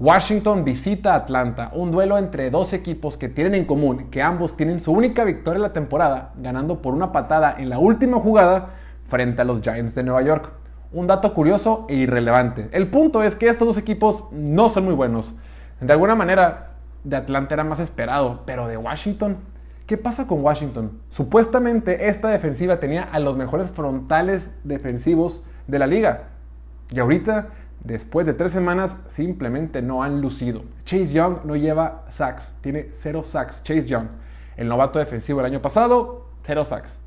Washington visita Atlanta, un duelo entre dos equipos que tienen en común que ambos tienen su única victoria en la temporada, ganando por una patada en la última jugada frente a los Giants de Nueva York. Un dato curioso e irrelevante. El punto es que estos dos equipos no son muy buenos. De alguna manera, de Atlanta era más esperado, pero de Washington, ¿qué pasa con Washington? Supuestamente esta defensiva tenía a los mejores frontales defensivos de la liga. Y ahorita después de tres semanas, simplemente no han lucido. Chase Young no lleva sacks, tiene cero sacks. Chase Young, el novato defensivo el año pasado, cero sacks.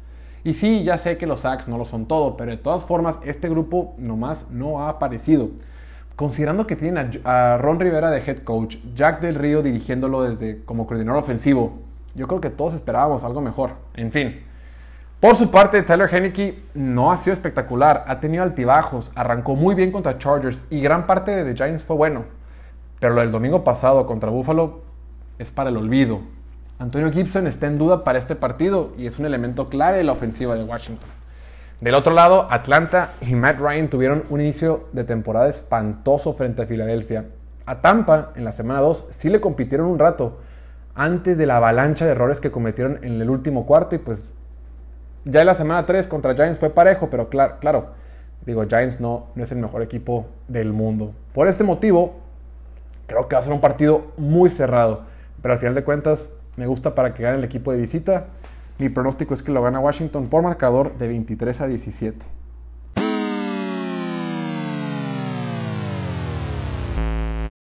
Y sí, ya sé que los sacks no lo son todo, pero de todas formas, este grupo nomás no ha aparecido. Considerando que tienen a, Ron Rivera de head coach, Jack Del Río dirigiéndolo desde como coordinador ofensivo, yo creo que todos esperábamos algo mejor. En fin, por su parte, Tyler Henneke no ha sido espectacular, ha tenido altibajos, arrancó muy bien contra Chargers y gran parte de The Giants fue bueno. Pero lo del domingo pasado contra Buffalo es para el olvido. Antonio Gibson está en duda para este partido y es un elemento clave de la ofensiva de Washington. Del otro lado, Atlanta y Matt Ryan tuvieron un inicio de temporada espantoso frente a Filadelfia. A Tampa, en la semana 2, sí le compitieron un rato antes de la avalancha de errores que cometieron en el último cuarto y pues ya en la semana 3 contra Giants fue parejo, pero claro, claro digo, Giants no, no es el mejor equipo del mundo. Por este motivo, creo que va a ser un partido muy cerrado. Pero al final de cuentas, me gusta para que gane el equipo de visita. Mi pronóstico es que lo gana Washington por marcador de 23 a 17.